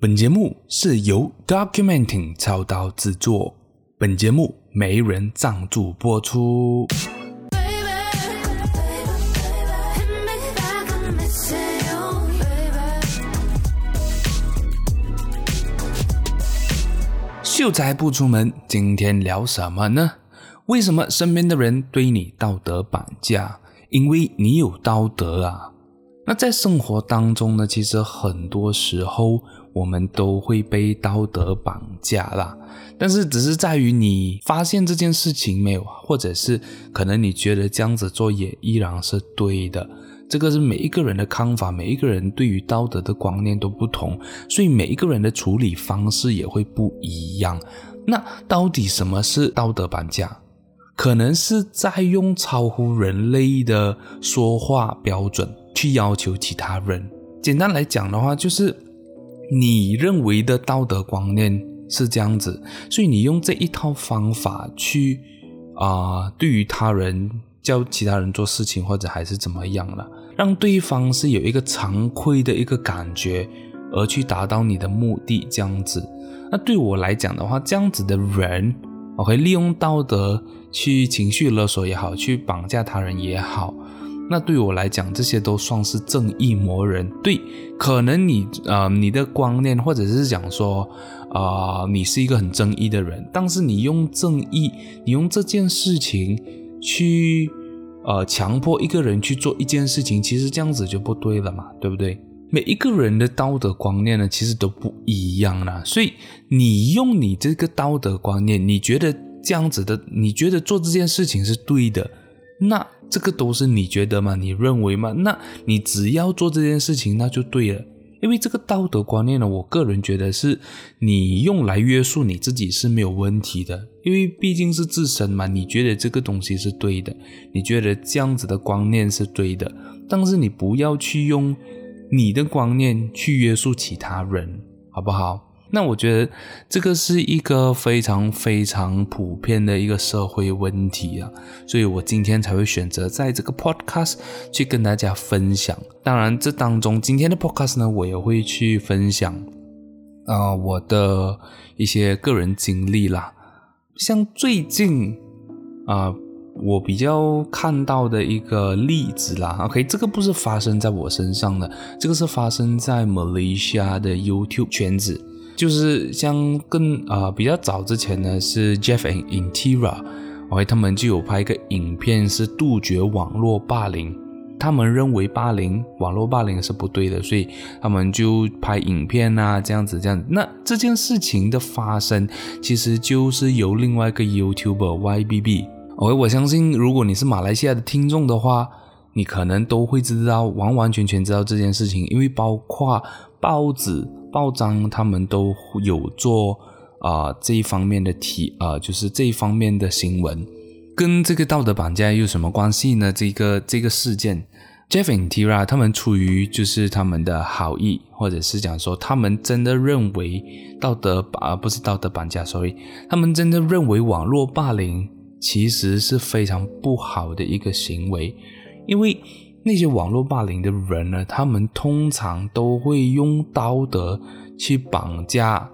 本节目是由 Documenting 操刀制作，本节目没人赞助播出。秀才不出门，今天聊什么呢？为什么身边的人对你道德绑架？因为你有道德啊。那在生活当中呢，其实很多时候我们都会被道德绑架啦。但是只是在于你发现这件事情没有，或者是可能你觉得这样子做也依然是对的。这个是每一个人的看法，每一个人对于道德的观念都不同，所以每一个人的处理方式也会不一样。那到底什么是道德绑架？可能是在用超乎人类的说话标准。去要求其他人，简单来讲的话，就是你认为的道德观念是这样子，所以你用这一套方法去啊、对于他人叫其他人做事情，或者还是怎么样了，让对方是有一个惭愧的一个感觉，而去达到你的目的，这样子。那对我来讲的话，这样子的人，我会利用道德去情绪勒索也好，去绑架他人也好。那对我来讲，这些都算是正义魔人。对，可能你呃，你的观念或者是讲说，啊、你是一个很正义的人，但是你用正义，你用这件事情去呃强迫一个人去做一件事情，其实这样子就不对了嘛，对不对？每一个人的道德观念呢，其实都不一样啦。所以你用你这个道德观念，你觉得这样子的，你觉得做这件事情是对的，那。这个都是你觉得吗？你认为吗？那你只要做这件事情，那就对了。因为这个道德观念呢，我个人觉得是你用来约束你自己是没有问题的。因为毕竟是自身嘛，你觉得这个东西是对的，你觉得这样子的观念是对的，但是你不要去用你的观念去约束其他人，好不好？那我觉得这个是一个非常非常普遍的一个社会问题啊，所以我今天才会选择在这个 podcast 去跟大家分享。当然，这当中今天的 podcast 呢，我也会去分享啊、我的一些个人经历啦。像最近啊、我比较看到的一个例子啦，OK，这个不是发生在我身上的，这个是发生在马来西亚的 YouTube 圈子。就是像更啊、比较早之前呢，是 Jeff and Intira，OK，他们就有拍一个影片，是杜绝网络霸凌。他们认为霸凌网络霸凌是不对的，所以他们就拍影片啊，这样子这样子。那这件事情的发生，其实就是由另外一个 YouTuber YBB，OK，我相信如果你是马来西亚的听众的话，你可能都会知道，完完全全知道这件事情，因为包括报纸。报章他们都有做啊、这一方面的题啊、就是这一方面的新闻，跟这个道德绑架有什么关系呢？这个这个事件，Jeff and Tira 他们出于就是他们的好意，或者是讲说他们真的认为道德啊、不是道德绑架，sorry，他们真的认为网络霸凌其实是非常不好的一个行为，因为。那些网络霸凌的人呢，他们通常都会用道德去绑架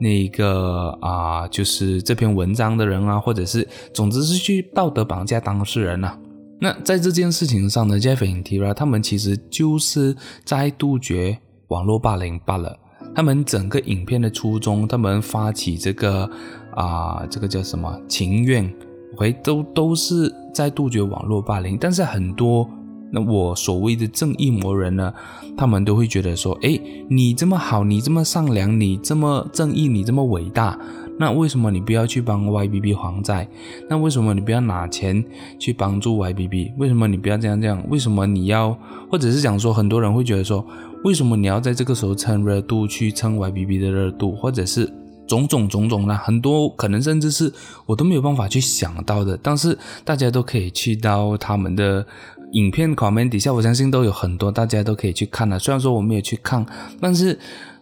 那个啊、就是这篇文章的人啊，或者是总之是去道德绑架当事人啊。那在这件事情上呢，Jeff and Tira 他们其实就是在杜绝网络霸凌罢了。他们整个影片的初衷，他们发起这个啊、这个叫什么情愿，回都都是在杜绝网络霸凌，但是很多。那我所谓的正义魔人呢，他们都会觉得说，诶，你这么好，你这么善良，你这么正义，你这么伟大，那为什么你不要去帮 YBB 还债？那为什么你不要拿钱去帮助 YBB？为什么你不要这样这样？为什么你要，或者是讲说，很多人会觉得说，为什么你要在这个时候蹭热度去蹭 YBB 的热度，或者是种种种种呢？很多可能甚至是我都没有办法去想到的，但是大家都可以去到他们的。影片 comment 底下，我相信都有很多大家都可以去看的。虽然说我没有去看，但是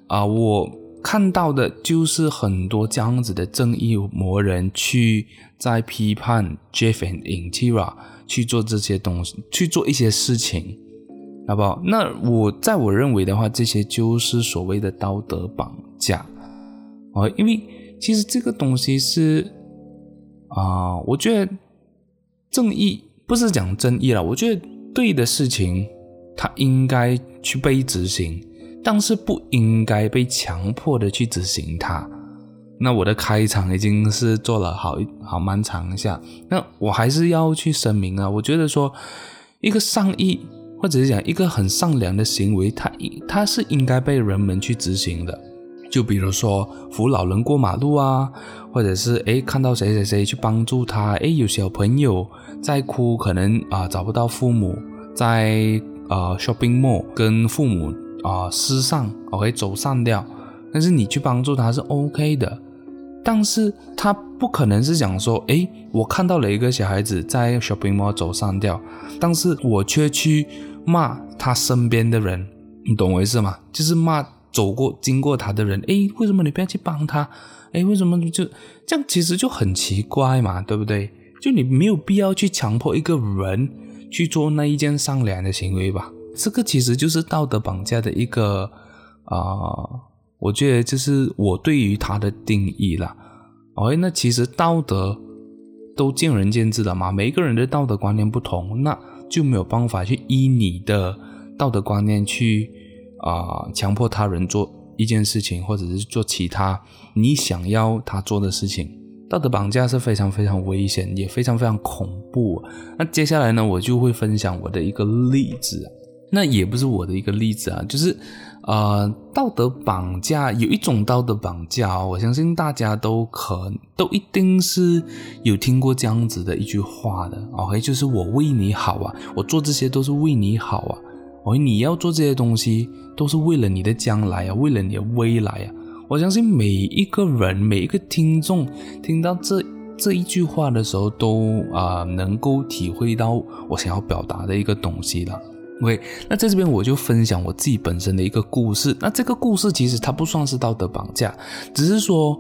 啊、我看到的就是很多这样子的正义魔人去在批判 Jeff and Intira 去做这些东西，去做一些事情。好不好？那我在我认为的话，这些就是所谓的道德绑架哦，因为其实这个东西是啊、我觉得正义不是讲正义了，我觉得对的事情，它应该去被执行，但是不应该被强迫的去执行它。那我的开场已经是做了好好漫长一下，那我还是要去声明啊，我觉得说一个善意。或者是讲一个很善良的行为，它它是应该被人们去执行的。就比如说扶老人过马路啊，或者是诶看到谁谁谁去帮助他，诶有小朋友在哭，可能啊、找不到父母，在呃 shopping mall 跟父母啊失散，OK 走散掉，但是你去帮助他是 OK 的。但是他不可能是讲说，诶，我看到了一个小孩子在 shopping mall 走散掉，但是我却去骂他身边的人，你懂我意思吗？就是骂走过经过他的人，诶，为什么你不要去帮他？诶，为什么就这样？其实就很奇怪嘛，对不对？就你没有必要去强迫一个人去做那一件善良的行为吧？这个其实就是道德绑架的一个啊。我觉得这是我对于他的定义啦。OK，那其实道德都见仁见智的嘛，每一个人的道德观念不同，那就没有办法去依你的道德观念去啊、强迫他人做一件事情，或者是做其他你想要他做的事情。道德绑架是非常非常危险，也非常非常恐怖。那接下来呢，我就会分享我的一个例子，那也不是我的一个例子啊，就是。呃，道德绑架有一种道德绑架哦，我相信大家都可都一定是有听过这样子的一句话的，OK，就是我为你好啊，我做这些都是为你好啊，OK，你要做这些东西都是为了你的将来啊，为了你的未来啊，我相信每一个人每一个听众听到这这一句话的时候都，啊能够体会到我想要表达的一个东西了。OK，那在这边我就分享我自己本身的一个故事。那这个故事其实它不算是道德绑架，只是说，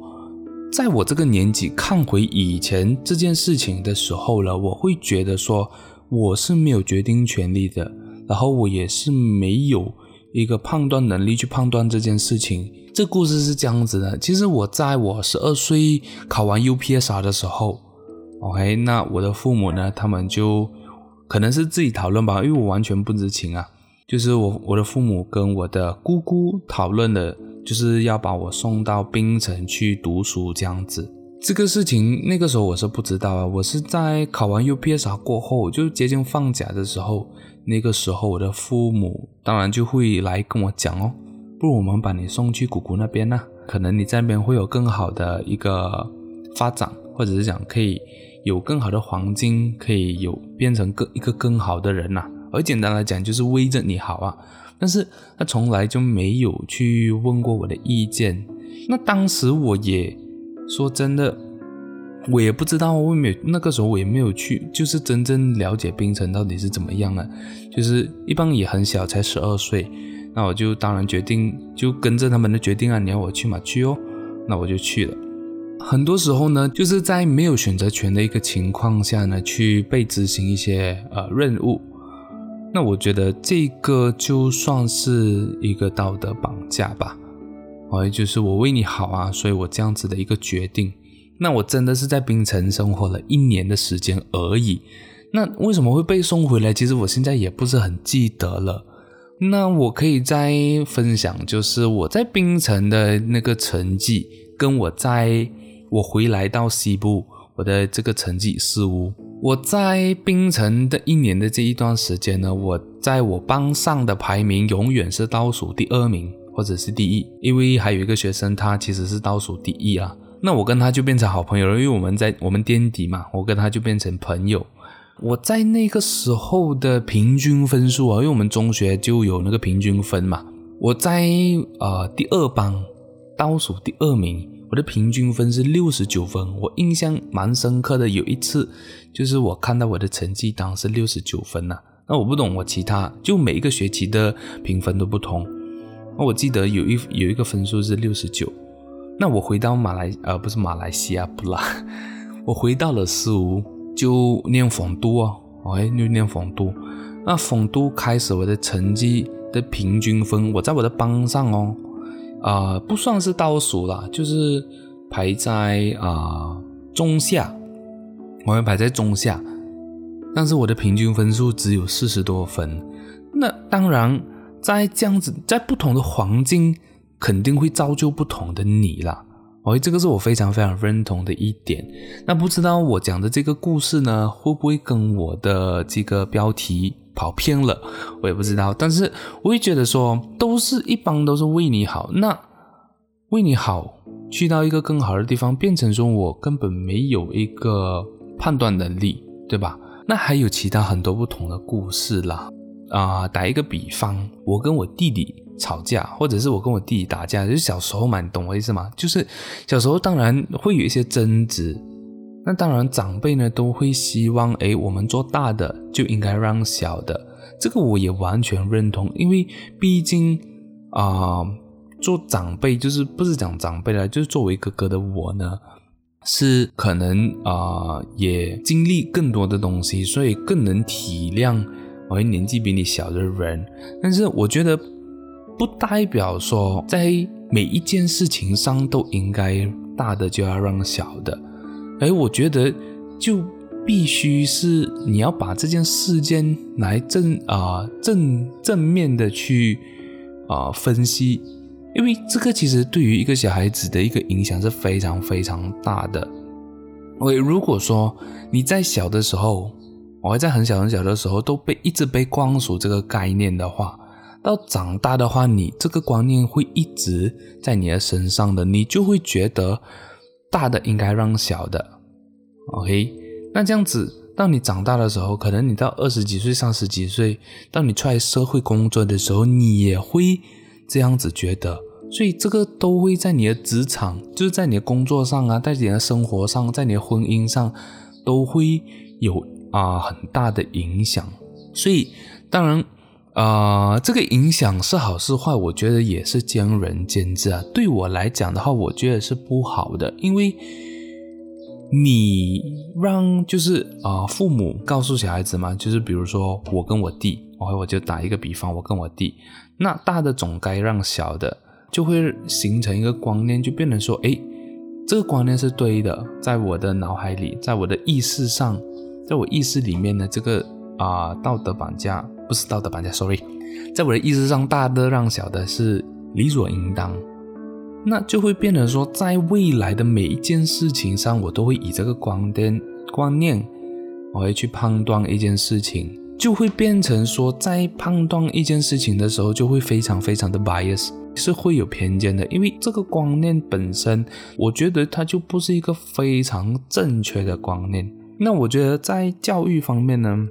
在我这个年纪看回以前这件事情的时候了，我会觉得说我是没有决定权利的，然后我也是没有一个判断能力去判断这件事情。这故事是这样子的，其实我在我十二岁考完 UPSR 的时候，OK，那我的父母呢，他们就。可能是自己讨论吧，因为我完全不知情啊。就是我我的父母跟我的姑姑讨论的，就是要把我送到槟城去读书这样子。这个事情那个时候我是不知道啊，我是在考完 UPSR 过后，就接近放假的时候，那个时候我的父母当然就会来跟我讲哦，不如我们把你送去姑姑那边呢，可能你在那边会有更好的一个发展，或者是讲可以。有更好的环境，可以有变成更一个更好的人呐、而简单来讲，就是为着你好啊。但是他从来就没有去问过我的意见。那当时我也说真的，我也不知道，我也没有那个时候我也没有去，就是真正了解冰城到底是怎么样了。就是一般也很小，才十二岁。那我就当然决定就跟着他们的决定啊，你要我去嘛去哦，那我就去了。很多时候呢，就是在没有选择权的一个情况下呢，去被执行一些呃任务。那我觉得这个就算是一个道德绑架吧。哦，就是我为你好啊，所以我这样子的一个决定。那我真的是在槟城生活了一年的时间而已。那为什么会被送回来？其实我现在也不是很记得了。那我可以再分享，就是我在槟城的那个成绩，跟我在。我回来到西部，我的这个成绩似乎。我在槟城的一年的这一段时间呢，我在我班上的排名永远是倒数第二名，或者是第一。因为还有一个学生，他其实是倒数第一啊。那我跟他就变成好朋友了，因为我们在我们垫底嘛，我跟他就变成朋友。我在那个时候的平均分数啊，因为我们中学就有那个平均分嘛，我在呃第二班倒数第二名。我的平均分是六十九分，我印象蛮深刻的。有一次，就是我看到我的成绩单是六十九分呐、那我不懂，我其他就每一个学期的评分都不同。那我记得有一有一个分数是六十九。那我回到马来，呃，不是马来西亚，不啦，我回到了苏，就念丰都哦，哎，就念丰都。那丰都开始我的成绩的平均分，我在我的班上哦，啊、呃，不算是倒数啦，就是排在啊、呃、中下，我会排在中下，但是我的平均分数只有四十多分。那当然，在这样子，在不同的环境，肯定会造就不同的你啦。哦，这个是我非常非常认同的一点。那不知道我讲的这个故事呢，会不会跟我的这个标题跑偏了？我也不知道。但是我会觉得说，都是一般都是为你好。那为你好，去到一个更好的地方，变成说我根本没有一个判断能力，对吧？那还有其他很多不同的故事啦。啊、打一个比方，我跟我弟弟。吵架，或者是我跟我弟弟打架，就是小时候嘛，你懂我意思吗？就是小时候当然会有一些争执，那当然长辈呢都会希望，诶，我们做大的就应该让小的，这个我也完全认同，因为毕竟啊、做长辈就是不是讲长辈了，就是作为哥哥的我呢，是可能啊、也经历更多的东西，所以更能体谅我年纪比你小的人，但是我觉得。不代表说在每一件事情上都应该大的就要让小的，而我觉得就必须是你要把这件事件来正啊、正正面的去啊、分析，因为这个其实对于一个小孩子的一个影响是非常非常大的。我如果说你在小的时候，我还在很小很小的时候都被一直被灌输这个概念的话。到长大的话，你这个观念会一直在你的身上的，你就会觉得大的应该让小的，OK？那这样子，当你长大的时候，可能你到二十几岁、三十几岁，当你出来社会工作的时候，你也会这样子觉得，所以这个都会在你的职场，就是在你的工作上啊，在你的生活上，在你的婚姻上，都会有啊、很大的影响。所以当然。啊、这个影响是好是坏，我觉得也是见仁见智啊。对我来讲的话，我觉得是不好的，因为你让就是啊、父母告诉小孩子嘛，就是比如说我跟我弟，我我就打一个比方，我跟我弟，那大的总该让小的，就会形成一个观念，就变成说，诶，这个观念是对的，在我的脑海里，在我的意识上，在我意识里面的这个啊、道德绑架。不是道德绑架，sorry，在我的意识上，大的让小的是理所应当，那就会变成说，在未来的每一件事情上，我都会以这个观点观念，我会去判断一件事情，就会变成说，在判断一件事情的时候，就会非常非常的 bias，是会有偏见的，因为这个观念本身，我觉得它就不是一个非常正确的观念。那我觉得在教育方面呢，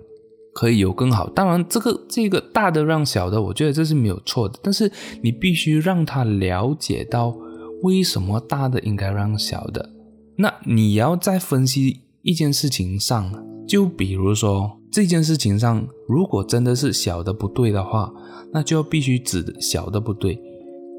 可以有更好，当然这个这个大的让小的，我觉得这是没有错的。但是你必须让他了解到为什么大的应该让小的。那你要在分析一件事情上，就比如说这件事情上，如果真的是小的不对的话，那就必须指小的不对。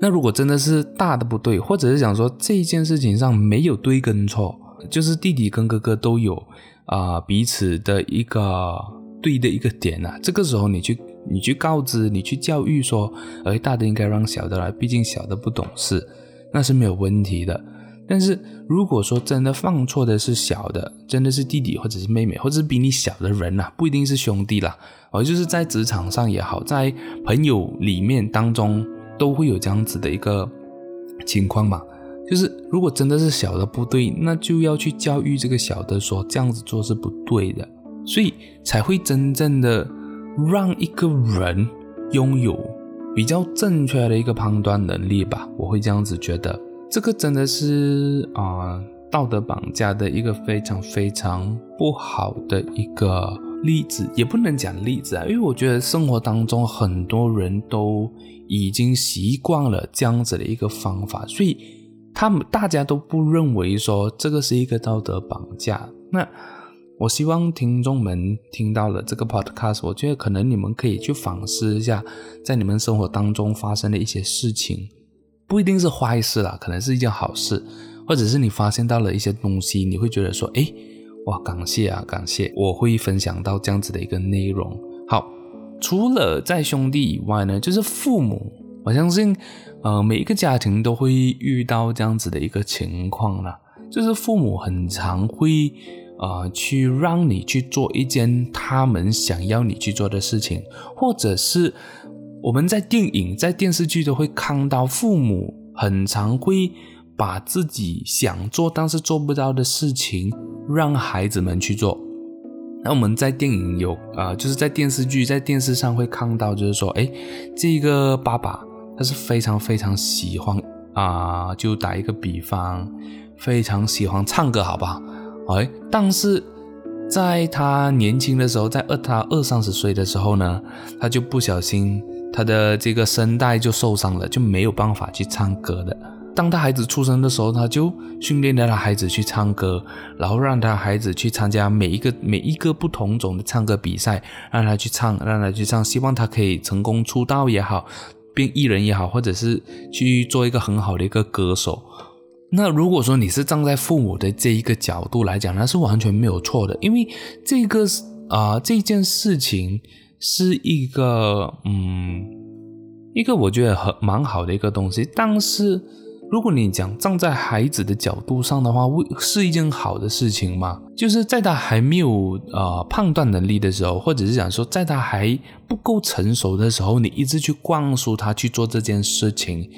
那如果真的是大的不对，或者是想说这件事情上没有对跟错，就是弟弟跟哥哥都有啊、彼此的一个。对的一个点、啊，这个时候你去你去告知你去教育说，哎，大的应该让小的来，毕竟小的不懂事，那是没有问题的。但是如果说真的放错的是小的，真的是弟弟或者是妹妹，或者是比你小的人呐、啊，不一定是兄弟啦，而就是在职场上也好，在朋友里面当中都会有这样子的一个情况嘛。就是如果真的是小的不对，那就要去教育这个小的说，这样子做是不对的。所以才会真正的让一个人拥有比较正确的一个判断能力吧，我会这样子觉得。这个真的是啊、道德绑架的一个非常非常不好的一个例子，也不能讲例子啊，因为我觉得生活当中很多人都已经习惯了这样子的一个方法，所以他们大家都不认为说这个是一个道德绑架。那。我希望听众们听到了这个 podcast，我觉得可能你们可以去反思一下，在你们生活当中发生的一些事情，不一定是坏事啦，可能是一件好事，或者是你发现到了一些东西，你会觉得说，诶，哇，感谢啊，感谢，我会分享到这样子的一个内容。好，除了在兄弟以外呢，就是父母，我相信，呃，每一个家庭都会遇到这样子的一个情况啦，就是父母很常会，呃，去让你去做一件他们想要你去做的事情，或者是我们在电影、在电视剧都会看到，父母很常会把自己想做但是做不到的事情让孩子们去做。那我们在电影有啊、呃，就是在电视剧、在电视上会看到，就是说，哎，这个爸爸他是非常非常喜欢啊、就打一个比方，非常喜欢唱歌，好不好？哎，但是在他年轻的时候，在二他二三十岁的时候呢，他就不小心他的这个声带就受伤了，就没有办法去唱歌的。当他孩子出生的时候，他就训练了他孩子去唱歌，然后让他孩子去参加每一个每一个不同种的唱歌比赛，让他去唱，让他去唱，希望他可以成功出道也好，变艺人也好，或者是去做一个很好的一个歌手。那如果说你是站在父母的这一个角度来讲，那是完全没有错的，因为这个啊、这件事情是一个嗯一个我觉得很蛮好的一个东西，但是。如果你讲站在孩子的角度上的话，是一件好的事情吗？就是在他还没有呃判断能力的时候，或者是讲说在他还不够成熟的时候，你一直去灌输他去做这件事情，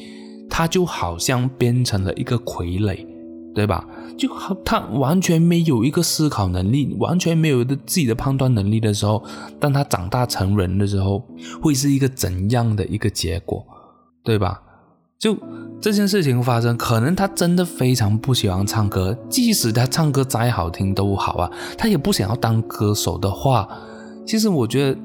他就好像变成了一个傀儡，对吧？就好，他完全没有一个思考能力，完全没有的自己的判断能力的时候，当他长大成人的时候，会是一个怎样的一个结果，对吧？就这件事情发生，可能他真的非常不喜欢唱歌，即使他唱歌再好听都好啊，他也不想要当歌手的话，其实我觉得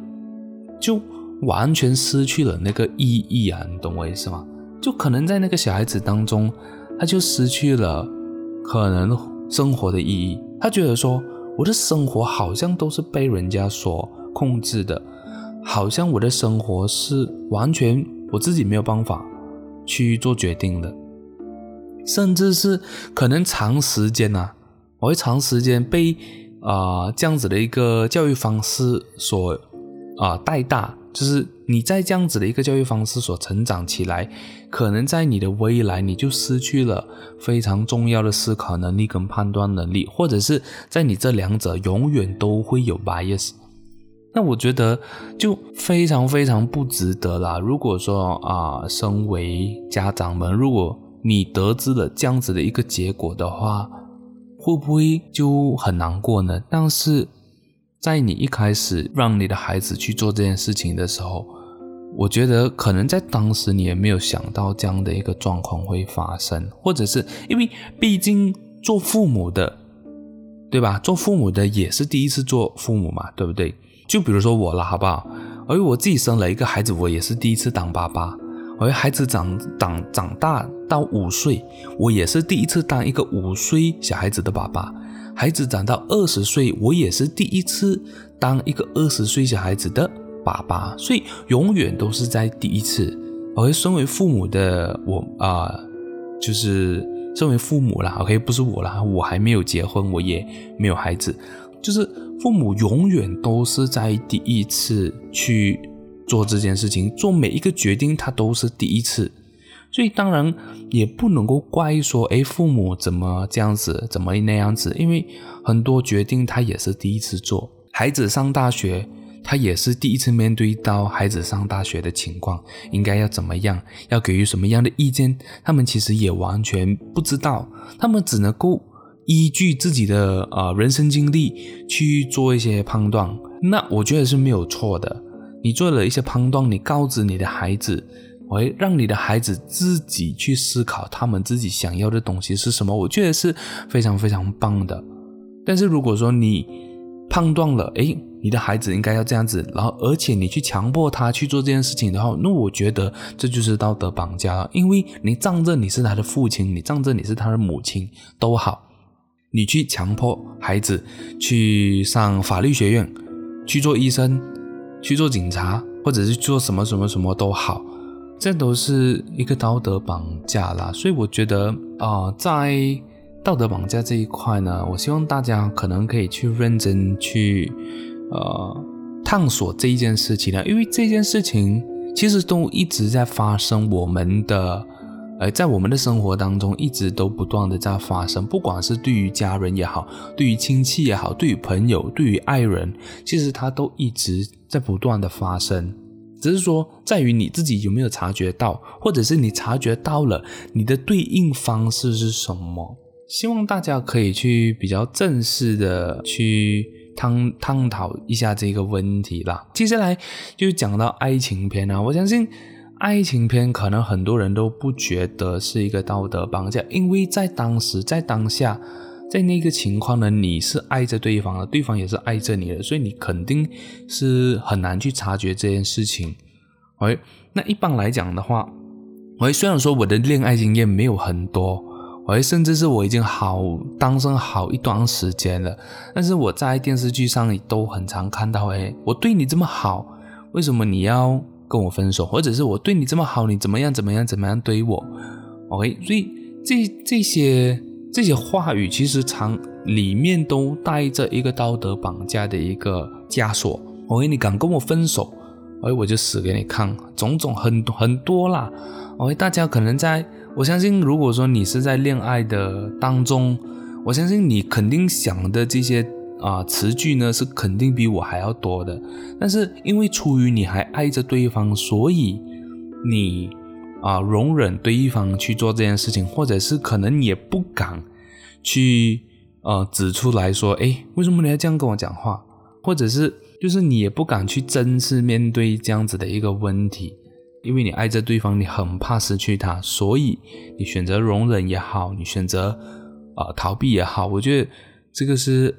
就完全失去了那个意义啊，你懂我意思吗？就可能在那个小孩子当中，他就失去了可能生活的意义，他觉得说我的生活好像都是被人家所控制的，好像我的生活是完全我自己没有办法。去做决定的，甚至是可能长时间啊，我会长时间被啊、这样子的一个教育方式所啊、带大，就是你在这样子的一个教育方式所成长起来，可能在你的未来你就失去了非常重要的思考能力跟判断能力，或者是在你这两者永远都会有 bias。那我觉得就非常非常不值得啦。如果说啊、身为家长们，如果你得知了这样子的一个结果的话，会不会就很难过呢？但是在你一开始让你的孩子去做这件事情的时候，我觉得可能在当时你也没有想到这样的一个状况会发生，或者是因为毕竟做父母的，对吧？做父母的也是第一次做父母嘛，对不对？就比如说我了，好不好？而我自己生了一个孩子，我也是第一次当爸爸。而孩子长长长大到五岁，我也是第一次当一个五岁小孩子的爸爸。孩子长到二十岁，我也是第一次当一个二十岁小孩子的爸爸。所以永远都是在第一次。而身为父母的我啊、就是身为父母了，OK，不是我了，我还没有结婚，我也没有孩子，就是。父母永远都是在第一次去做这件事情，做每一个决定，他都是第一次，所以当然也不能够怪说，哎，父母怎么这样子，怎么那样子，因为很多决定他也是第一次做。孩子上大学，他也是第一次面对到孩子上大学的情况，应该要怎么样，要给予什么样的意见，他们其实也完全不知道，他们只能够。依据自己的呃人生经历去做一些判断，那我觉得是没有错的。你做了一些判断，你告知你的孩子，我会让你的孩子自己去思考他们自己想要的东西是什么，我觉得是非常非常棒的。但是如果说你判断了，诶，你的孩子应该要这样子，然后而且你去强迫他去做这件事情的话，那我觉得这就是道德绑架了。因为你仗着你是他的父亲，你仗着你是他的母亲都好。你去强迫孩子去上法律学院，去做医生，去做警察，或者是做什么什么什么都好，这都是一个道德绑架啦。所以我觉得啊、在道德绑架这一块呢，我希望大家可能可以去认真去呃。探索这一件事情呢？因为这件事情其实都一直在发生，我们的，呃，在我们的生活当中一直都不断的在发生，不管是对于家人也好，对于亲戚也好，对于朋友，对于爱人，其实它都一直在不断的发生。只是说，在于你自己有没有察觉到，或者是你察觉到了，你的对应方式是什么？希望大家可以去比较正式的去探探讨一下这个问题啦。接下来就讲到爱情片啊，我相信爱情片可能很多人都不觉得是一个道德绑架，因为在当时，在当下。在那个情况呢，你是爱着对方的，对方也是爱着你的，所以你肯定是很难去察觉这件事情。喂，那一般来讲的话，喂，虽然说我的恋爱经验没有很多，喂，甚至是我已经好单身好一段时间了，但是我在电视剧上都很常看到，哎，我对你这么好，为什么你要跟我分手？或者是我对你这么好，你怎么样怎么样怎么样对我？OK，所以这这些。这些话语其实常里面都带着一个道德绑架的一个枷锁。OK，你敢跟我分手，OK，我就死给你看，种种很很多啦。OK，大家可能在，我相信，如果说你是在恋爱的当中，我相信你肯定想的这些啊、呃、词句呢，是肯定比我还要多的。但是因为出于你还爱着对方，所以你。啊，容忍对方去做这件事情，或者是可能也不敢去呃指出来说，诶，为什么你要这样跟我讲话？或者是就是你也不敢去正式面对这样子的一个问题，因为你爱着对方，你很怕失去他，所以你选择容忍也好，你选择呃逃避也好，我觉得这个是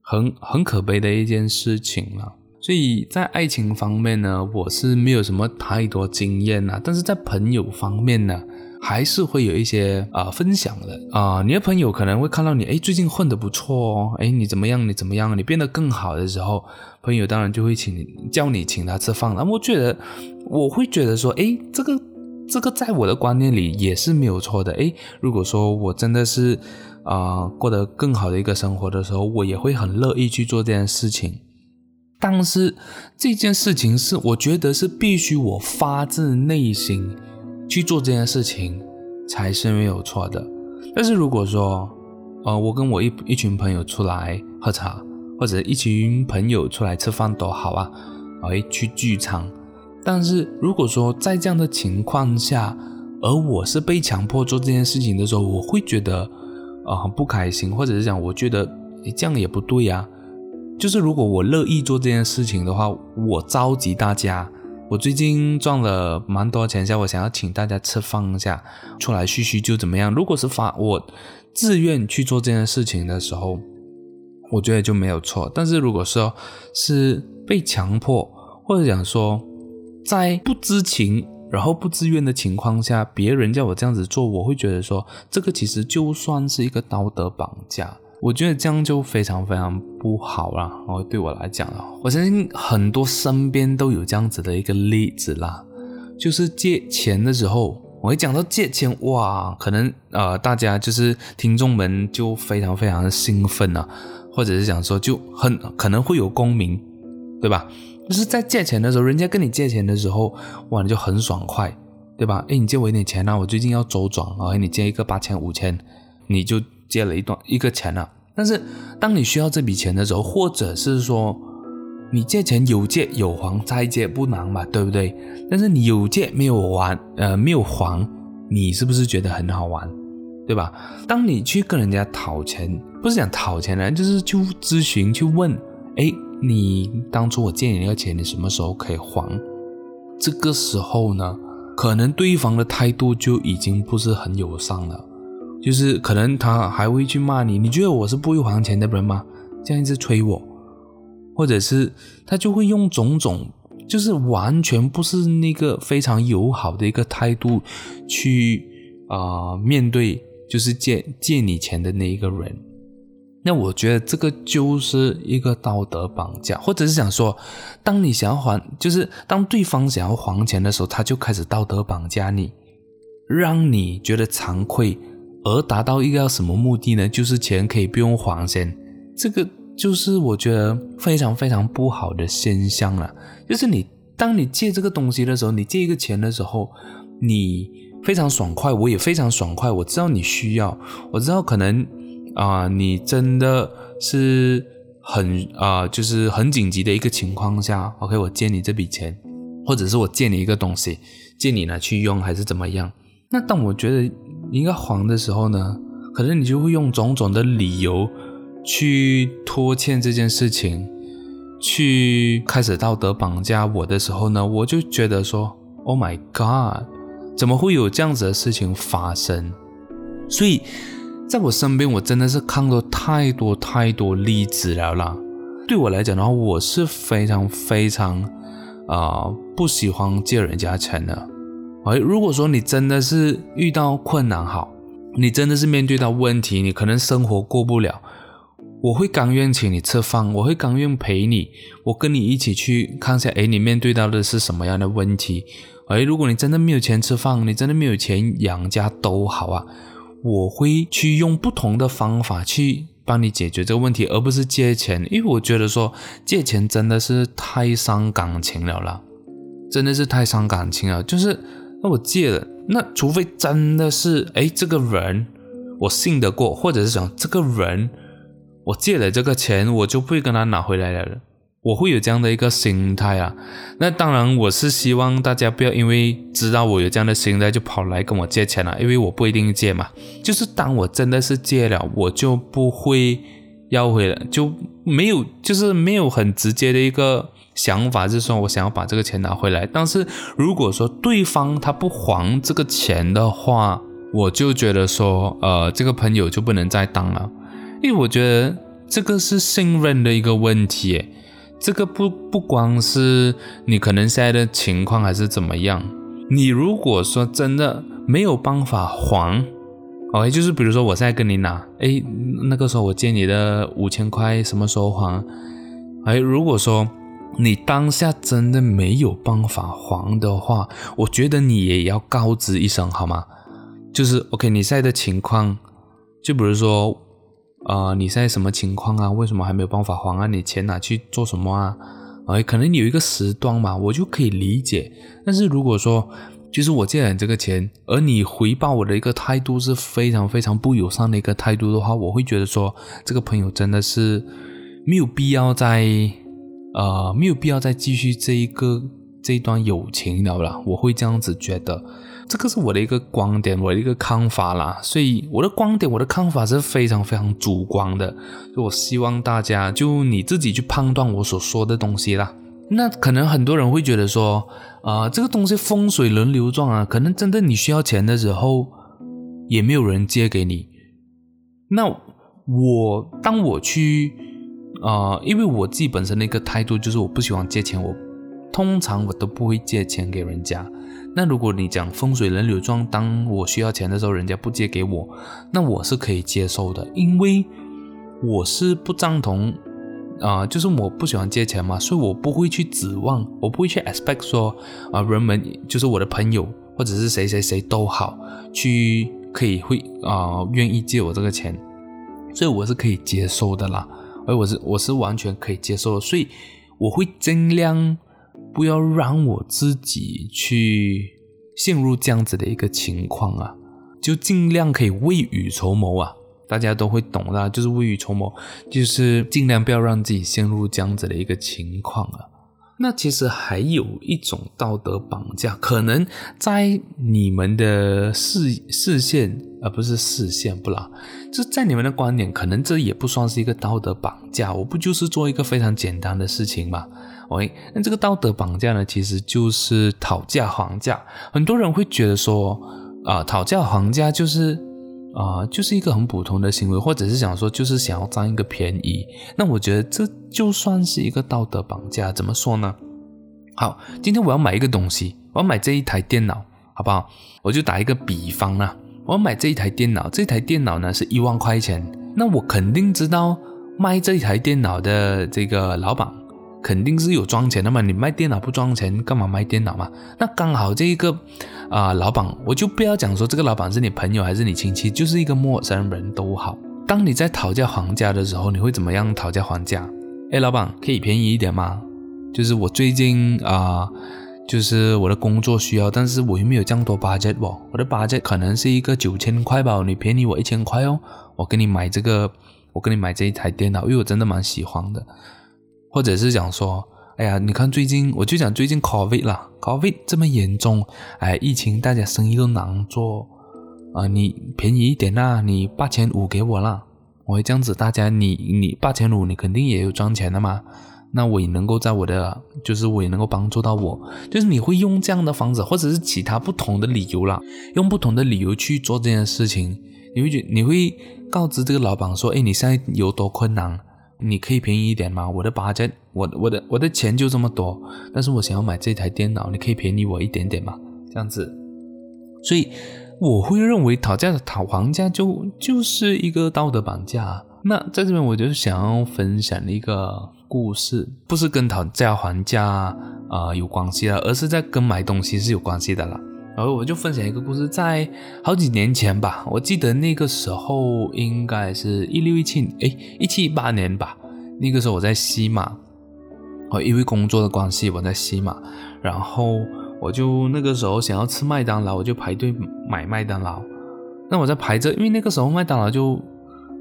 很很可悲的一件事情了。所以在爱情方面呢，我是没有什么太多经验啊，但是在朋友方面呢，还是会有一些啊、分享的啊、你的朋友可能会看到你，哎，最近混得不错哦，哎，你怎么样？你怎么样？你变得更好的时候，朋友当然就会请你叫你请他吃饭。那我觉得，我会觉得说，哎，这个这个在我的观念里也是没有错的。哎，如果说我真的是啊、过得更好的一个生活的时候，我也会很乐意去做这件事情。但是这件事情是，我觉得是必须我发自内心去做这件事情才是没有错的。但是如果说，呃，我跟我一一群朋友出来喝茶，或者一群朋友出来吃饭都好啊，哎，去聚餐。但是如果说在这样的情况下，而我是被强迫做这件事情的时候，我会觉得啊，很不开心，或者是讲，我觉得你这样也不对呀。就是如果我乐意做这件事情的话，我召集大家，我最近赚了蛮多钱，下我想要请大家吃饭一下，出来叙叙旧怎么样？如果是发我自愿去做这件事情的时候，我觉得就没有错。但是如果说是被强迫，或者讲说在不知情然后不自愿的情况下，别人叫我这样子做，我会觉得说这个其实就算是一个道德绑架。我觉得这样就非常非常不好了。哦，对我来讲啊，我相信很多身边都有这样子的一个例子啦。就是借钱的时候，我一讲到借钱，哇，可能呃大家就是听众们就非常非常的兴奋啊，或者是想说就很可能会有共鸣，对吧？就是在借钱的时候，人家跟你借钱的时候，哇，你就很爽快，对吧？诶，你借我一点钱啊，我最近要周转啊，你借一个八千五千，你就。借了一段一个钱了，但是当你需要这笔钱的时候，或者是说你借钱有借有还，再借不难嘛，对不对？但是你有借没有还，呃，没有还，你是不是觉得很好玩，对吧？当你去跟人家讨钱，不是讲讨钱呢，就是去咨询去问，哎，你当初我借你那个钱，你什么时候可以还？这个时候呢，可能对方的态度就已经不是很友善了。就是可能他还会去骂你，你觉得我是不会还钱的人吗？这样一直催我，或者是他就会用种种，就是完全不是那个非常友好的一个态度去啊、呃、面对，就是借借你钱的那一个人。那我觉得这个就是一个道德绑架，或者是想说，当你想要还，就是当对方想要还钱的时候，他就开始道德绑架你，让你觉得惭愧。而达到一个什么目的呢？就是钱可以不用还先，这个就是我觉得非常非常不好的现象了。就是你当你借这个东西的时候，你借一个钱的时候，你非常爽快，我也非常爽快。我知道你需要，我知道可能啊、你真的是很啊、就是很紧急的一个情况下，OK，我借你这笔钱，或者是我借你一个东西，借你拿去用还是怎么样？那当我觉得应该还的时候呢，可能你就会用种种的理由去拖欠这件事情，去开始道德绑架我的时候呢，我就觉得说，Oh my God，怎么会有这样子的事情发生？所以在我身边，我真的是看到太多太多例子了啦。对我来讲的话，我是非常非常啊、不喜欢借人家钱的。而如果说你真的是遇到困难，好，你真的是面对到问题，你可能生活过不了，我会甘愿请你吃饭，我会甘愿陪你，我跟你一起去看下，诶，你面对到的是什么样的问题？哎，如果你真的没有钱吃饭，你真的没有钱养家都好啊，我会去用不同的方法去帮你解决这个问题，而不是借钱，因为我觉得说借钱真的是太伤感情了啦，真的是太伤感情了，就是。那我借了，那除非真的是，哎，这个人我信得过，或者是讲这个人我借了这个钱，我就不会跟他拿回来了，我会有这样的一个心态啊。那当然，我是希望大家不要因为知道我有这样的心态就跑来跟我借钱了，因为我不一定借嘛。就是当我真的是借了，我就不会要回来，就没有，就是没有很直接的一个。想法是说我想要把这个钱拿回来，但是如果说对方他不还这个钱的话，我就觉得说，呃，这个朋友就不能再当了，因为我觉得这个是信任的一个问题，这个不不光是你可能现在的情况还是怎么样，你如果说真的没有办法还，OK，就是比如说我现在跟你拿，诶，那个时候我借你的五千块什么时候还？诶，如果说。你当下真的没有办法还的话，我觉得你也要告知一声好吗？就是 OK，你现在的情况，就比如说，呃，你现在什么情况啊？为什么还没有办法还啊？你钱拿去做什么啊？哎，可能有一个时段嘛，我就可以理解。但是如果说，就是我借了你这个钱，而你回报我的一个态度是非常非常不友善的一个态度的话，我会觉得说，这个朋友真的是没有必要再。呃，没有必要再继续这一个这一段友情了啦，我会这样子觉得，这个是我的一个观点，我的一个看法啦。所以我的观点，我的看法是非常非常主观的。就我希望大家就你自己去判断我所说的东西啦。那可能很多人会觉得说，啊、呃，这个东西风水轮流转啊，可能真的你需要钱的时候，也没有人借给你。那我当我去。啊、呃，因为我自己本身的一个态度就是我不喜欢借钱，我通常我都不会借钱给人家。那如果你讲风水轮流转，当我需要钱的时候，人家不借给我，那我是可以接受的，因为我是不赞同啊、就是我不喜欢借钱嘛，所以我不会去指望，我不会去 expect 说啊、人们就是我的朋友或者是谁谁谁都好，去可以会啊、愿意借我这个钱，所以我是可以接受的啦。而我是我是完全可以接受的，所以我会尽量不要让我自己去陷入这样子的一个情况啊，就尽量可以未雨绸缪啊，大家都会懂的，就是未雨绸缪，就是尽量不要让自己陷入这样子的一个情况啊。那其实还有一种道德绑架，可能在你们的视视线，而不是视线不啦，就在你们的观点，可能这也不算是一个道德绑架。我不就是做一个非常简单的事情吗？OK，那这个道德绑架呢，其实就是讨价还价。很多人会觉得说，啊、呃，讨价还价就是。啊、就是一个很普通的行为，或者是想说，就是想要占一个便宜。那我觉得这就算是一个道德绑架，怎么说呢？好，今天我要买一个东西，我要买这一台电脑，好不好？我就打一个比方啊，我要买这一台电脑，这台电脑呢是一万块钱，那我肯定知道卖这一台电脑的这个老板。肯定是有赚钱的嘛，你卖电脑不赚钱，干嘛卖电脑嘛？那刚好这一个啊、老板，我就不要讲说这个老板是你朋友还是你亲戚，就是一个陌生人都好。当你在讨价还价的时候，你会怎么样讨价还价？哎，老板，可以便宜一点吗？就是我最近啊、就是我的工作需要，但是我又没有这么多 budget 哦，我的 budget 可能是一个九千块吧，你便宜我一千块哦，我给你买这个，我给你买这一台电脑，因为我真的蛮喜欢的。或者是讲说，哎呀，你看最近，我就讲最近 COVID 啦，COVID 这么严重，哎，疫情大家生意都难做。啊，你便宜一点啦，你八千五给我啦，我会这样子，大家你你八千五，你肯定也有赚钱的嘛，那我也能够在我的，就是我也能够帮助到我，就是你会用这样的方式，或者是其他不同的理由啦，用不同的理由去做这件事情，你会觉你会告知这个老板说，哎，你现在有多困难，你可以便宜一点吗？我的 budget，我我的我的钱就这么多，但是我想要买这台电脑，你可以便宜我一点点吗？这样子，所以。我会认为讨价讨还价就就是一个道德绑架。那在这边，我就想要分享一个故事，不是跟讨价还价啊、有关系的，而是在跟买东西是有关系的了。然后我就分享一个故事，在好几年前吧，我记得那个时候应该是一六一七，诶，一七一八年吧。那个时候我在西马，哦，因为工作的关系我在西马，然后。我就那个时候想要吃麦当劳，我就排队买麦当劳。那我在排着，因为那个时候麦当劳就、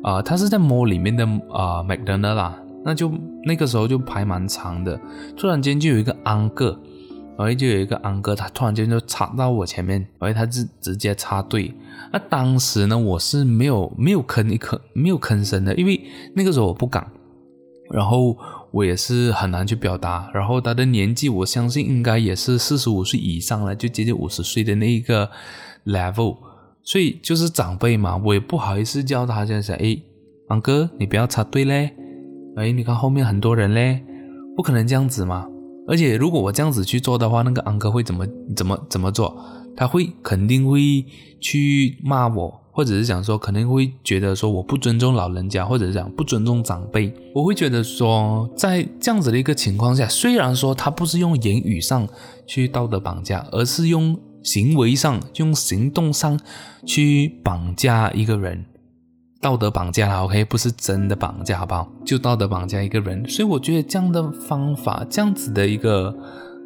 呃，它是在 mall 里面的、呃、麦当娜啦，那就那个时候就排蛮长的。突然间就有一个安哥，然后就有一个安哥，他突然间就插到我前面，然后他直直接插队。那当时呢，我是没有没有吭一吭，没有吭声的，因为那个时候我不敢。然后。我也是很难去表达，然后他的年纪，我相信应该也是四十五岁以上了，就接近五十岁的那一个 level，所以就是长辈嘛，我也不好意思叫他这样讲，哎，安哥，你不要插队嘞，哎，你看后面很多人嘞，不可能这样子嘛，而且如果我这样子去做的话，那个安哥会怎么怎么怎么做？他会肯定会去骂我。或者是讲说，可能会觉得说我不尊重老人家，或者是讲不尊重长辈。我会觉得说，在这样子的一个情况下，虽然说他不是用言语上去道德绑架，而是用行为上、用行动上去绑架一个人，道德绑架了，OK，不是真的绑架，好不好？就道德绑架一个人。所以我觉得这样的方法，这样子的一个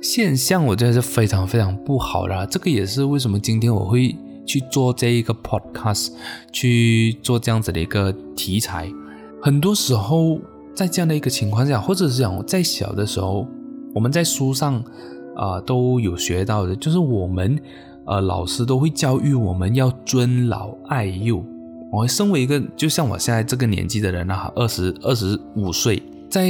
现象，我觉得是非常非常不好的。这个也是为什么今天我会。去做这一个 podcast，去做这样子的一个题材。很多时候，在这样的一个情况下，或者是讲在小的时候，我们在书上啊、都有学到的，就是我们呃老师都会教育我们要尊老爱幼。我身为一个就像我现在这个年纪的人啊，二十二十五岁，在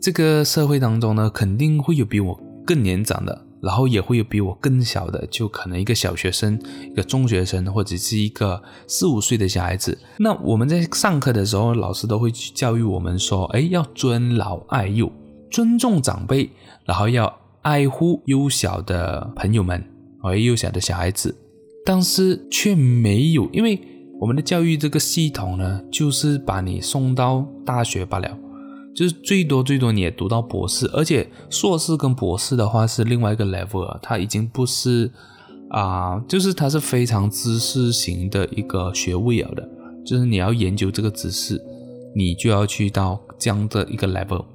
这个社会当中呢，肯定会有比我更年长的。然后也会有比我更小的，就可能一个小学生、一个中学生，或者是一个四五岁的小孩子。那我们在上课的时候，老师都会去教育我们说：“哎，要尊老爱幼，尊重长辈，然后要爱护幼小的朋友们，和幼小的小孩子。”但是却没有，因为我们的教育这个系统呢，就是把你送到大学罢了。就是最多最多你也读到博士，而且硕士跟博士的话是另外一个 level，它已经不是啊、就是它是非常知识型的一个学位了的，就是你要研究这个知识，你就要去到这样的一个 level。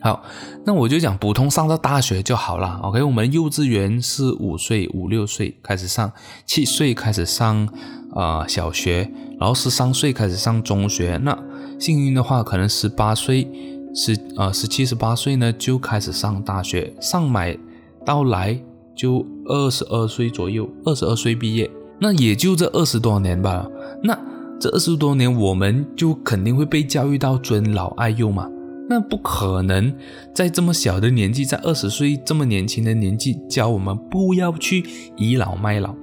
好，那我就讲普通上到大学就好了。OK，我们幼稚园是五岁五六岁开始上，七岁开始上啊、小学，然后十三岁开始上中学，那。幸运的话，可能十八岁、十呃十七、十八岁呢就开始上大学，上买到来就二十二岁左右，二十二岁毕业，那也就这二十多年吧。那这二十多年，我们就肯定会被教育到尊老爱幼嘛。那不可能在这么小的年纪，在二十岁这么年轻的年纪教我们不要去倚老卖老，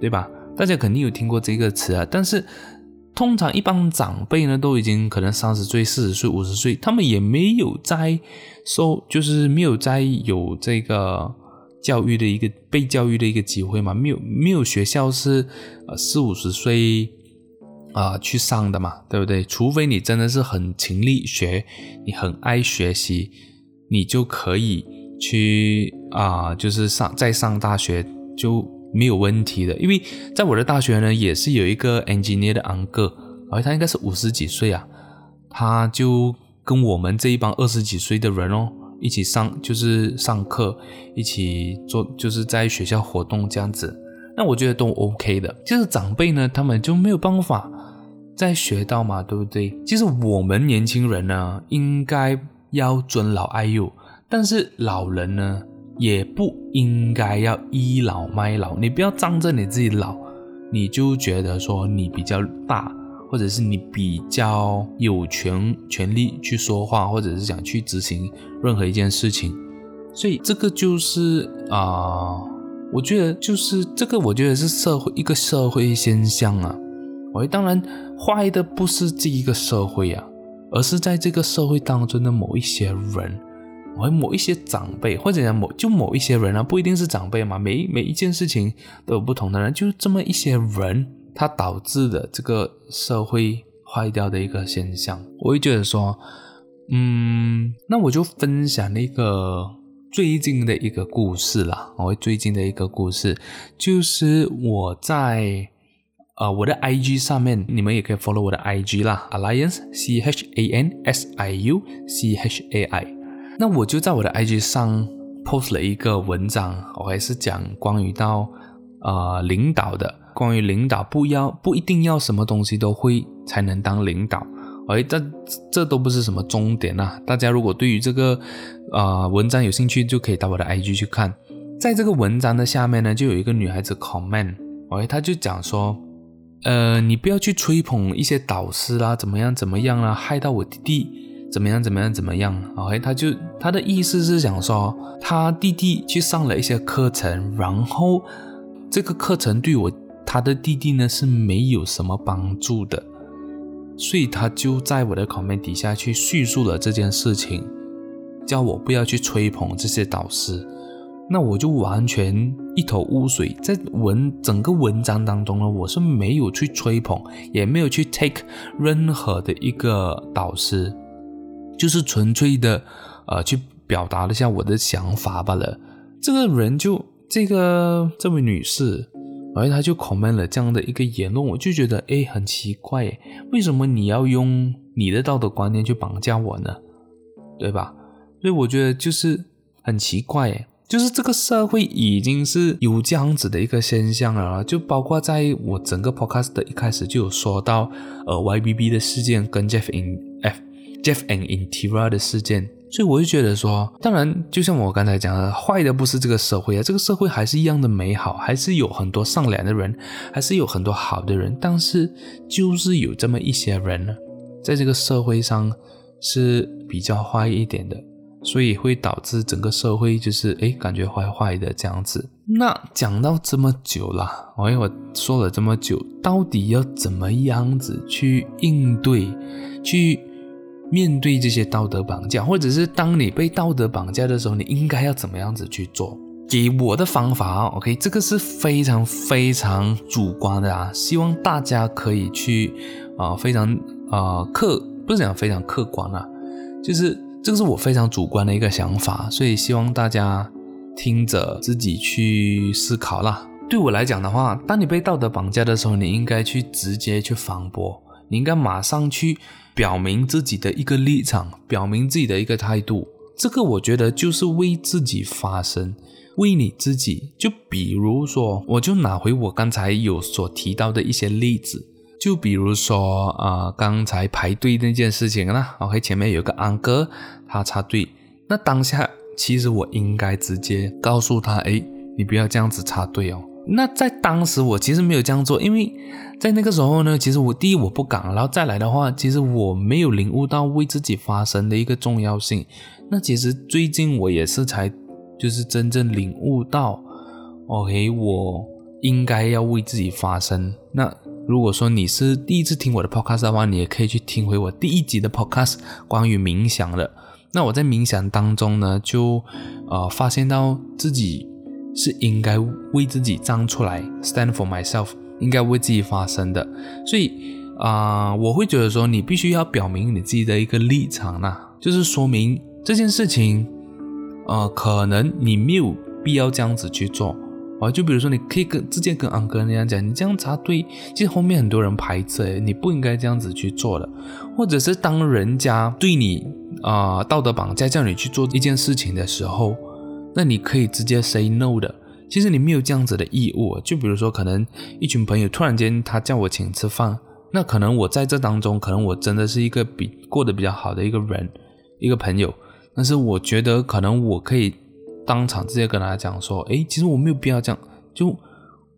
对吧？大家肯定有听过这个词啊，但是。通常一般长辈呢，都已经可能三十岁、四十岁、五十岁，他们也没有在受，就是没有在有这个教育的一个被教育的一个机会嘛，没有没有学校是呃四五十岁啊、去上的嘛，对不对？除非你真的是很勤力学，你很爱学习，你就可以去啊、就是上再上大学就。没有问题的，因为在我的大学呢，也是有一个 engineer 的 uncle，而他应该是五十几岁啊，他就跟我们这一帮二十几岁的人哦，一起上就是上课，一起做就是在学校活动这样子。那我觉得都 OK 的。就是长辈呢，他们就没有办法再学到嘛，对不对？其实我们年轻人呢，应该要尊老爱幼，但是老人呢，也不应该要倚老卖老。你不要仗着你自己老，你就觉得说你比较大，或者是你比较有权权利去说话，或者是想去执行任何一件事情。所以这个就是啊。我觉得就是这个，我觉得是社会一个社会现象啊。我当然坏的不是这一个社会啊，而是在这个社会当中的某一些人，我某一些长辈，或者讲某就某一些人啊，不一定是长辈嘛。每每一件事情都有不同的人，就是这么一些人，他导致的这个社会坏掉的一个现象。我会觉得说，嗯，那我就分享那个。最近的一个故事啦，我最近的一个故事就是我在呃我的 IG 上面，你们也可以 follow 我的 IG 啦，Alliance C H A N S I U C H A I。那我就在我的 IG 上 post 了一个文章，我还是讲关于到呃领导的，关于领导不要不一定要什么东西都会才能当领导。哎，这这都不是什么终点呐、啊。大家如果对于这个、呃、文章有兴趣，就可以到我的 IG 去看。在这个文章的下面呢，就有一个女孩子 comment，哎，她就讲说，呃，你不要去吹捧一些导师啦，怎么样怎么样啦，害到我弟弟怎么样怎么样怎么样。？OK，，他就他的意思是想说，他弟弟去上了一些课程，然后这个课程对我他的弟弟呢是没有什么帮助的。所以他就在我的 comment 底下去叙述了这件事情，叫我不要去吹捧这些导师。那我就完全一头雾水，在文整个文章当中呢，我是没有去吹捧，也没有去 take 任何的一个导师，就是纯粹的呃去表达了一下我的想法罢了。这个人就这个这位女士。而她就 comment 了这样的一个言论，我就觉得诶很奇怪，为什么你要用你的道德观念去绑架我呢？对吧？所以我觉得就是很奇怪，就是这个社会已经是有这样子的一个现象了，就包括在我整个 podcast 的一开始就有说到，呃，YBB 的事件跟 Jeff in F Jeff and Intira 的事件。所以我就觉得说，当然，就像我刚才讲的，坏的不是这个社会啊，这个社会还是一样的美好，还是有很多善良的人，还是有很多好的人，但是就是有这么一些人呢，在这个社会上是比较坏一点的，所以会导致整个社会就是诶，感觉坏坏的这样子。那讲到这么久了，我我说了这么久，到底要怎么样子去应对，去？面对这些道德绑架，或者是当你被道德绑架的时候，你应该要怎么样子去做？给我的方法，OK，这个是非常非常主观的啊，希望大家可以去啊、非常啊、客，不是讲非常客观啊，就是这个是我非常主观的一个想法，所以希望大家听着自己去思考啦。对我来讲的话，当你被道德绑架的时候，你应该去直接去反驳，你应该马上去。表明自己的一个立场，表明自己的一个态度，这个我觉得就是为自己发声，为你自己。就比如说，我就拿回我刚才有所提到的一些例子，就比如说啊、刚才排队那件事情啦，OK，前面有个安哥他插队，那当下其实我应该直接告诉他，诶，你不要这样子插队哦。那在当时我其实没有这样做，因为在那个时候呢，其实我第一我不敢，然后再来的话，其实我没有领悟到为自己发声的一个重要性。那其实最近我也是才就是真正领悟到，OK，我应该要为自己发声。那如果说你是第一次听我的 podcast 的话，你也可以去听回我第一集的 podcast 关于冥想的。那我在冥想当中呢，就呃发现到自己。是应该为自己站出来，stand for myself，应该为自己发声的。所以啊、我会觉得说，你必须要表明你自己的一个立场呐，就是说明这件事情，呃，可能你没有必要这样子去做。哦，就比如说你可以跟直接跟安哥那样讲，你这样插队，其实后面很多人排斥，你不应该这样子去做的。或者是当人家对你啊、道德绑架，叫你去做一件事情的时候，那你可以直接 say no 的。其实你没有这样子的义务。就比如说，可能一群朋友突然间他叫我请吃饭，那可能我在这当中，可能我真的是一个比过得比较好的一个人，一个朋友。但是我觉得可能我可以当场直接跟他讲说，诶，其实我没有必要这样，就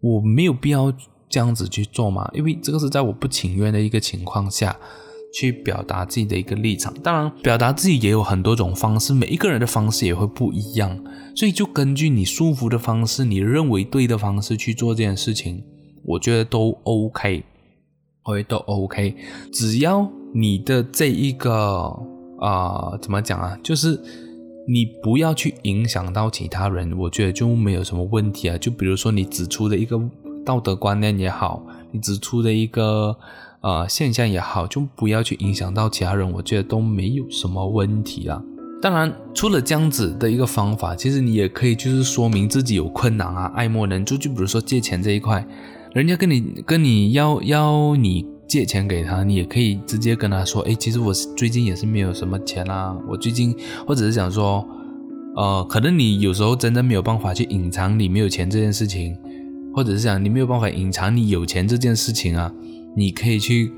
我没有必要这样子去做嘛，因为这个是在我不情愿的一个情况下去表达自己的一个立场。当然，表达自己也有很多种方式，每一个人的方式也会不一样，所以就根据你舒服的方式，你认为对的方式去做这件事情，我觉得都 OK，会都 OK，只要你的这一个。啊、怎么讲啊？就是你不要去影响到其他人，我觉得就没有什么问题啊。就比如说你指出的一个道德观念也好，你指出的一个呃现象也好，就不要去影响到其他人，我觉得都没有什么问题啦。当然，除了这样子的一个方法，其实你也可以就是说明自己有困难啊，爱莫能助。就比如说借钱这一块，人家跟你跟你要要你。借钱给他，你也可以直接跟他说，诶，其实我最近也是没有什么钱啊，我最近或者是想说，呃，可能你有时候真的没有办法去隐藏你没有钱这件事情，或者是想你没有办法隐藏你有钱这件事情啊，你可以去。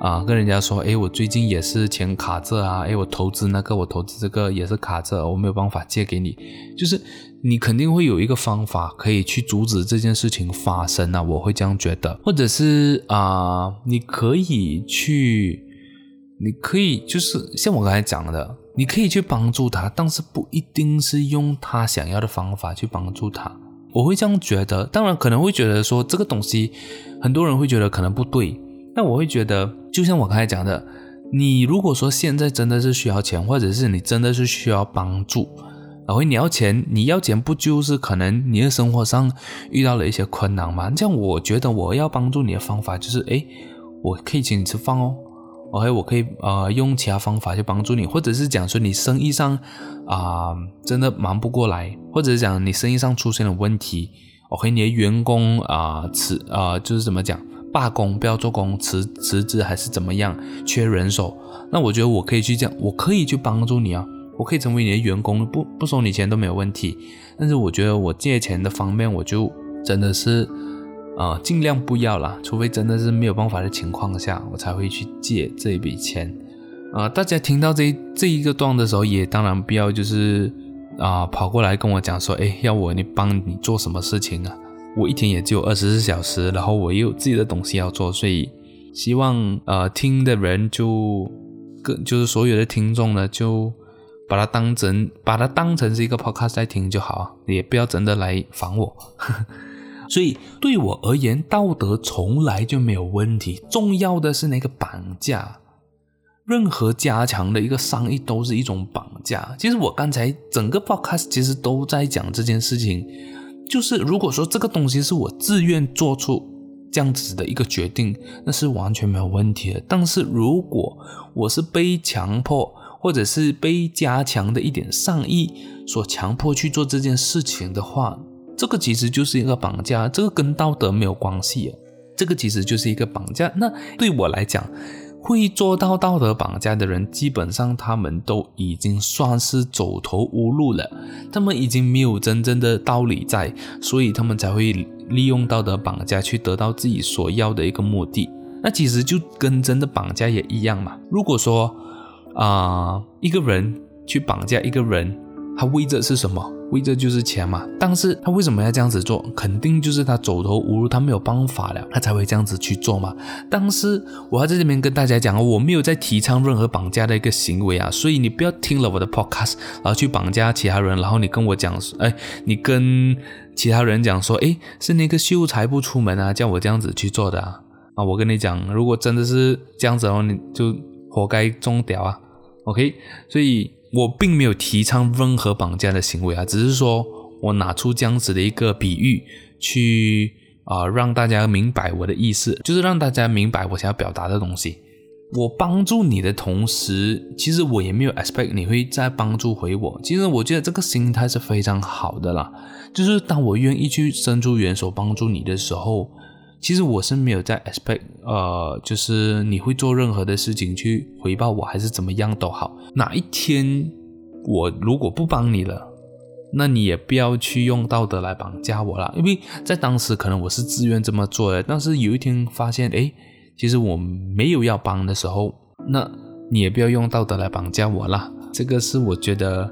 啊，跟人家说，诶，我最近也是钱卡着啊，诶，我投资那个，我投资这个也是卡着，我没有办法借给你。就是你肯定会有一个方法可以去阻止这件事情发生啊，我会这样觉得。或者是啊、你可以去，你可以就是像我刚才讲的，你可以去帮助他，但是不一定是用他想要的方法去帮助他。我会这样觉得，当然可能会觉得说这个东西，很多人会觉得可能不对。那我会觉得，就像我刚才讲的，你如果说现在真的是需要钱，或者是你真的是需要帮助，然后你要钱，你要钱不就是可能你的生活上遇到了一些困难吗？这样我觉得我要帮助你的方法就是，诶，我可以请你吃饭哦，OK，我可以呃用其他方法去帮助你，或者是讲说你生意上啊、真的忙不过来，或者是讲你生意上出现了问题，OK，你的员工啊辞啊就是怎么讲？罢工，不要做工，辞辞职还是怎么样？缺人手，那我觉得我可以去这样，我可以去帮助你啊，我可以成为你的员工，不不收你钱都没有问题。但是我觉得我借钱的方面，我就真的是啊尽量不要啦，除非真的是没有办法的情况下，我才会去借这一笔钱。啊、大家听到这这一个段的时候，也当然不要就是啊、跑过来跟我讲说，哎，要我你帮你做什么事情啊？我一天也只有二十四小时，然后我也有自己的东西要做，所以希望呃听的人就更就是所有的听众呢，就把它当成把它当成是一个 podcast 在听就好，也不要真的来烦我。呵呵所以对我而言，道德从来就没有问题，重要的是那个绑架。任何加强的一个善意都是一种绑架。其实我刚才整个 podcast 其实都在讲这件事情。就是如果说这个东西是我自愿做出这样子的一个决定，那是完全没有问题的。但是如果我是被强迫，或者是被加强的一点善意所强迫去做这件事情的话，这个其实就是一个绑架，这个跟道德没有关系。这个其实就是一个绑架。那对我来讲，会做到道德绑架的人，基本上他们都已经算是走投无路了，他们已经没有真正的道理在，所以他们才会利用道德绑架去得到自己所要的一个目的。那其实就跟真的绑架也一样嘛。如果说啊、一个人去绑架一个人，他为的是什么？为这就是钱嘛，但是他为什么要这样子做？肯定就是他走投无路，他没有办法了，他才会这样子去做嘛。但是我要在这边跟大家讲，我没有在提倡任何绑架的一个行为啊，所以你不要听了我的 podcast，然后去绑架其他人，然后你跟我讲，哎，你跟其他人讲说，哎，是那个秀才不出门啊，叫我这样子去做的啊。啊，我跟你讲，如果真的是这样子的话，你就活该中屌啊。OK，所以。我并没有提倡任何绑架的行为啊，只是说我拿出这样子的一个比喻去啊、让大家明白我的意思，就是让大家明白我想要表达的东西。我帮助你的同时，其实我也没有 expect 你会再帮助回我。其实我觉得这个心态是非常好的啦。就是当我愿意去伸出援手帮助你的时候，其实我是没有在 expect，呃，就是你会做任何的事情去回报我，还是怎么样都好。哪一天我如果不帮你了，那你也不要去用道德来绑架我啦。因为在当时可能我是自愿这么做的，但是有一天发现，诶。其实我没有要帮的时候，那你也不要用道德来绑架我啦。这个是我觉得，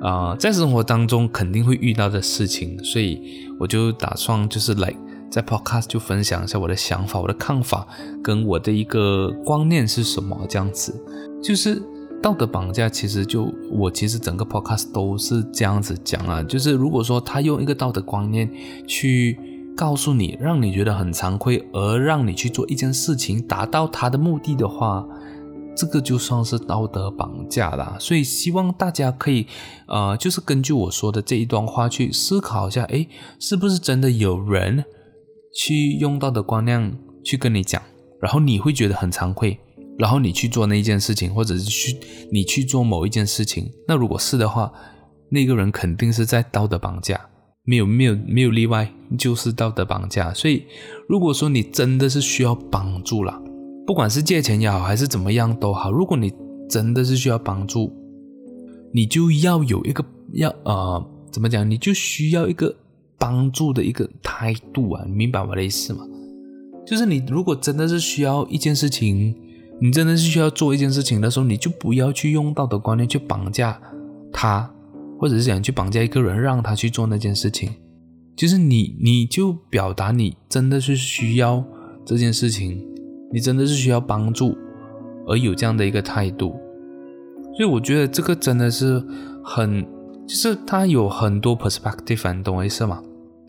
啊、在生活当中肯定会遇到的事情，所以我就打算就是来在 podcast 就分享一下我的想法、我的看法跟我的一个观念是什么这样子。就是道德绑架，其实就我其实整个 podcast 都是这样子讲啊，就是如果说他用一个道德观念去。告诉你，让你觉得很惭愧，而让你去做一件事情，达到他的目的的话，这个就算是道德绑架啦。所以希望大家可以，呃，就是根据我说的这一段话去思考一下，诶，是不是真的有人去用道德观念去跟你讲，然后你会觉得很惭愧，然后你去做那一件事情，或者是去你去做某一件事情，那如果是的话，那个人肯定是在道德绑架。没有没有没有例外，就是道德绑架。所以，如果说你真的是需要帮助了，不管是借钱也好，还是怎么样都好，如果你真的是需要帮助，你就要有一个要呃怎么讲，你就需要一个帮助的一个态度啊，你明白我的意思吗？就是你如果真的是需要一件事情，你真的是需要做一件事情的时候，你就不要去用道德观念去绑架他。或者是想去绑架一个人，让他去做那件事情，就是你，你就表达你真的是需要这件事情，你真的是需要帮助，而有这样的一个态度。所以我觉得这个真的是很，就是他有很多 perspective，你懂我意思吗？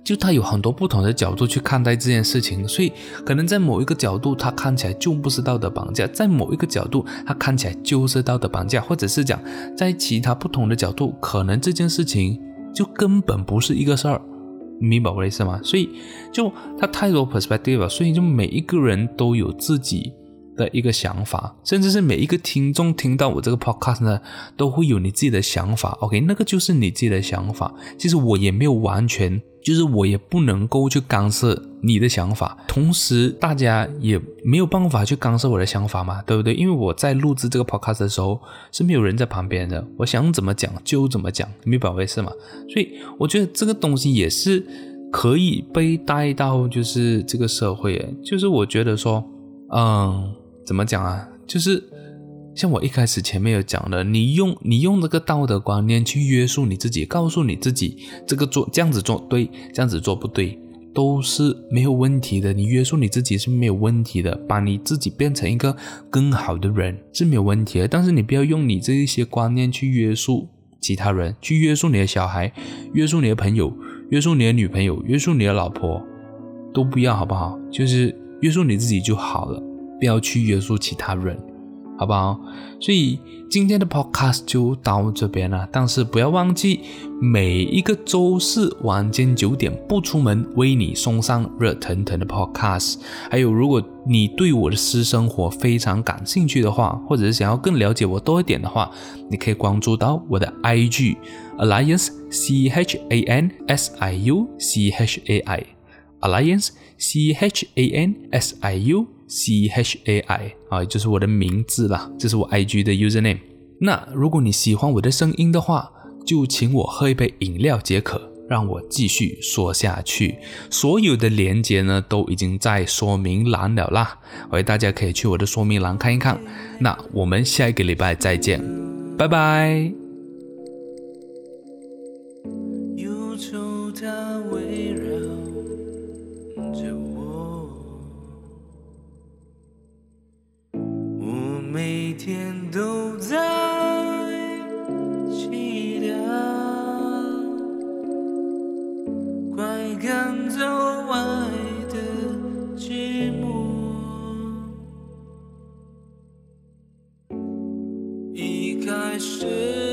就他有很多不同的角度去看待这件事情，所以可能在某一个角度，他看起来就不是道德绑架；在某一个角度，他看起来就是道德绑架，或者是讲在其他不同的角度，可能这件事情就根本不是一个事儿，明白我的意思吗？所以就他太多 perspective 了，所以就每一个人都有自己的一个想法，甚至是每一个听众听到我这个 podcast 呢，都会有你自己的想法。OK，那个就是你自己的想法。其实我也没有完全。就是我也不能够去干涉你的想法，同时大家也没有办法去干涉我的想法嘛，对不对？因为我在录制这个 podcast 的时候是没有人在旁边的，我想怎么讲就怎么讲，明白我意思吗？所以我觉得这个东西也是可以被带到就是这个社会，就是我觉得说，嗯，怎么讲啊？就是。像我一开始前面有讲的，你用你用这个道德观念去约束你自己，告诉你自己这个做这样子做对，这样子做不对，都是没有问题的。你约束你自己是没有问题的，把你自己变成一个更好的人是没有问题的。但是你不要用你这一些观念去约束其他人，去约束你的小孩，约束你的朋友，约束你的女朋友，约束你的老婆，都不要好不好？就是约束你自己就好了，不要去约束其他人。好不好？所以今天的 podcast 就到这边了。但是不要忘记，每一个周四晚间九点不出门，为你送上热腾腾的 podcast。还有，如果你对我的私生活非常感兴趣的话，或者是想要更了解我多一点的话，你可以关注到我的 IG Alliance C H A N S I U C H A I Alliance C H A N S I U。C H A I 啊，就是我的名字啦，这是我 IG 的 username。那如果你喜欢我的声音的话，就请我喝一杯饮料解渴，让我继续说下去。所有的连接呢，都已经在说明栏了啦，喂大家可以去我的说明栏看一看。那我们下一个礼拜再见，拜拜。走外的寂寞。一开始。